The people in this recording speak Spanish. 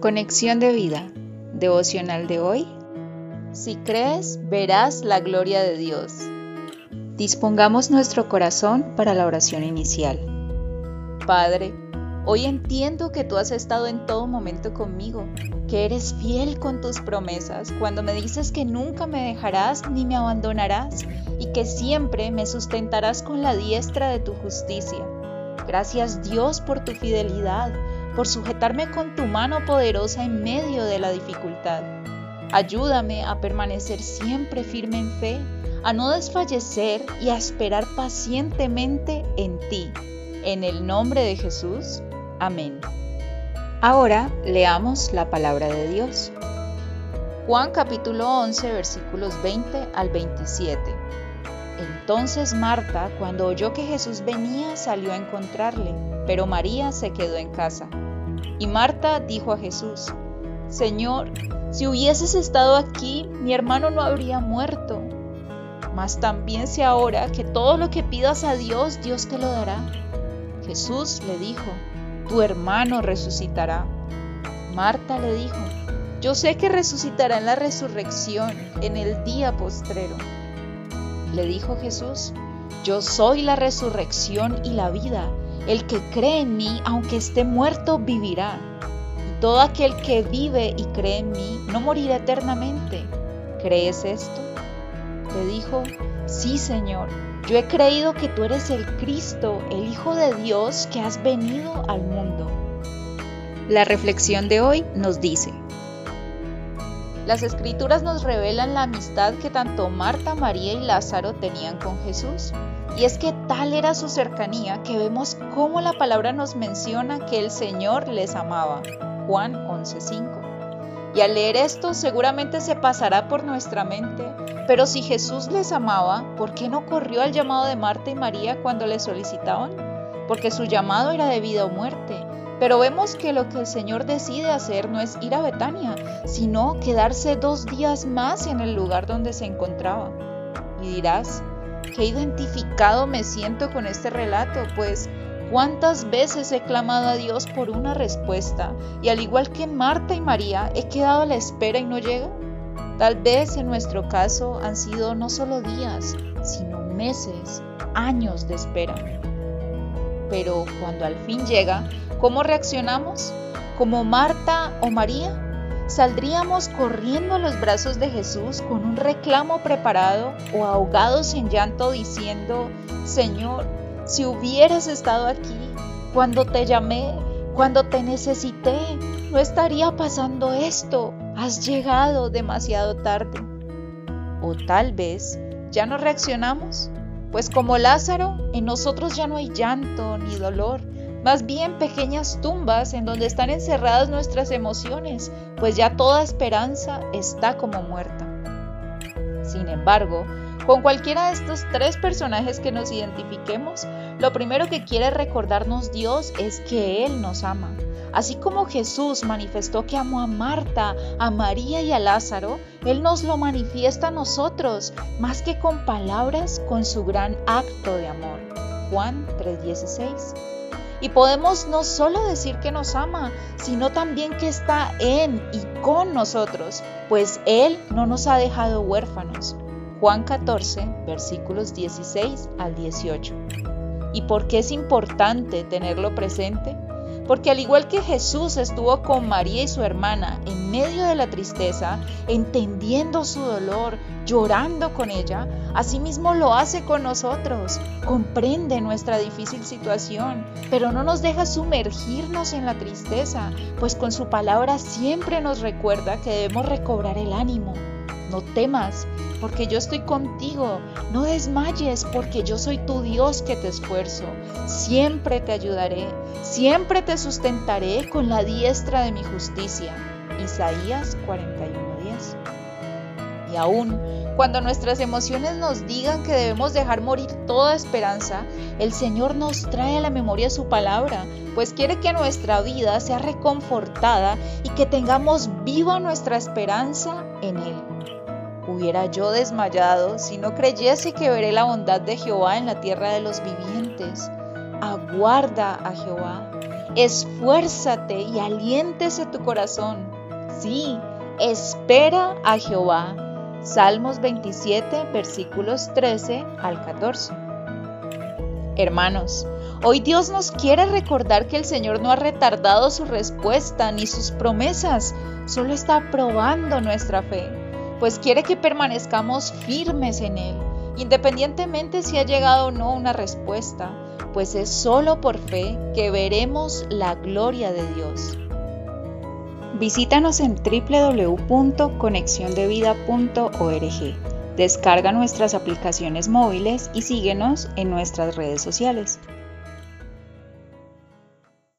Conexión de vida, devocional de hoy. Si crees, verás la gloria de Dios. Dispongamos nuestro corazón para la oración inicial. Padre, hoy entiendo que tú has estado en todo momento conmigo, que eres fiel con tus promesas cuando me dices que nunca me dejarás ni me abandonarás y que siempre me sustentarás con la diestra de tu justicia. Gracias Dios por tu fidelidad por sujetarme con tu mano poderosa en medio de la dificultad. Ayúdame a permanecer siempre firme en fe, a no desfallecer y a esperar pacientemente en ti. En el nombre de Jesús. Amén. Ahora leamos la palabra de Dios. Juan capítulo 11 versículos 20 al 27. Entonces Marta, cuando oyó que Jesús venía, salió a encontrarle, pero María se quedó en casa. Y Marta dijo a Jesús, Señor, si hubieses estado aquí, mi hermano no habría muerto. Mas también sé ahora que todo lo que pidas a Dios, Dios te lo dará. Jesús le dijo, tu hermano resucitará. Marta le dijo, yo sé que resucitará en la resurrección, en el día postrero. Le dijo Jesús, yo soy la resurrección y la vida. El que cree en mí, aunque esté muerto, vivirá. Y todo aquel que vive y cree en mí, no morirá eternamente. ¿Crees esto? Le dijo, sí Señor, yo he creído que tú eres el Cristo, el Hijo de Dios, que has venido al mundo. La reflexión de hoy nos dice, las escrituras nos revelan la amistad que tanto Marta, María y Lázaro tenían con Jesús. Y es que tal era su cercanía que vemos cómo la palabra nos menciona que el Señor les amaba. Juan 11:5. Y al leer esto seguramente se pasará por nuestra mente, pero si Jesús les amaba, ¿por qué no corrió al llamado de Marta y María cuando le solicitaban? Porque su llamado era de vida o muerte. Pero vemos que lo que el Señor decide hacer no es ir a Betania, sino quedarse dos días más en el lugar donde se encontraba. Y dirás, Qué identificado me siento con este relato, pues cuántas veces he clamado a Dios por una respuesta y al igual que Marta y María he quedado a la espera y no llega. Tal vez en nuestro caso han sido no solo días, sino meses, años de espera. Pero cuando al fin llega, ¿cómo reaccionamos? ¿Como Marta o María? ¿Saldríamos corriendo a los brazos de Jesús con un reclamo preparado o ahogados en llanto diciendo, Señor, si hubieras estado aquí cuando te llamé, cuando te necesité, no estaría pasando esto, has llegado demasiado tarde? O tal vez ya no reaccionamos, pues como Lázaro, en nosotros ya no hay llanto ni dolor, más bien pequeñas tumbas en donde están encerradas nuestras emociones, pues ya toda esperanza está como muerta. Sin embargo, con cualquiera de estos tres personajes que nos identifiquemos, lo primero que quiere recordarnos Dios es que Él nos ama. Así como Jesús manifestó que amó a Marta, a María y a Lázaro, Él nos lo manifiesta a nosotros, más que con palabras, con su gran acto de amor. Juan 3:16. Y podemos no solo decir que nos ama, sino también que está en y con nosotros, pues Él no nos ha dejado huérfanos. Juan 14, versículos 16 al 18. ¿Y por qué es importante tenerlo presente? Porque al igual que Jesús estuvo con María y su hermana en medio de la tristeza, entendiendo su dolor, llorando con ella, asimismo lo hace con nosotros. Comprende nuestra difícil situación, pero no nos deja sumergirnos en la tristeza, pues con su palabra siempre nos recuerda que debemos recobrar el ánimo. No temas, porque yo estoy contigo. No desmayes, porque yo soy tu Dios que te esfuerzo. Siempre te ayudaré, siempre te sustentaré con la diestra de mi justicia. Isaías 41:10. Y aún cuando nuestras emociones nos digan que debemos dejar morir toda esperanza, el Señor nos trae a la memoria su palabra, pues quiere que nuestra vida sea reconfortada y que tengamos viva nuestra esperanza en Él. Hubiera yo desmayado si no creyese que veré la bondad de Jehová en la tierra de los vivientes. Aguarda a Jehová. esfuérzate y aliéntese tu corazón. Sí, espera a Jehová. Salmos 27, versículos 13 al 14. Hermanos, hoy Dios nos quiere recordar que el Señor no ha retardado su respuesta ni sus promesas, solo está probando nuestra fe, pues quiere que permanezcamos firmes en Él, independientemente si ha llegado o no una respuesta, pues es solo por fe que veremos la gloria de Dios. Visítanos en www.conexiondevida.org. Descarga nuestras aplicaciones móviles y síguenos en nuestras redes sociales.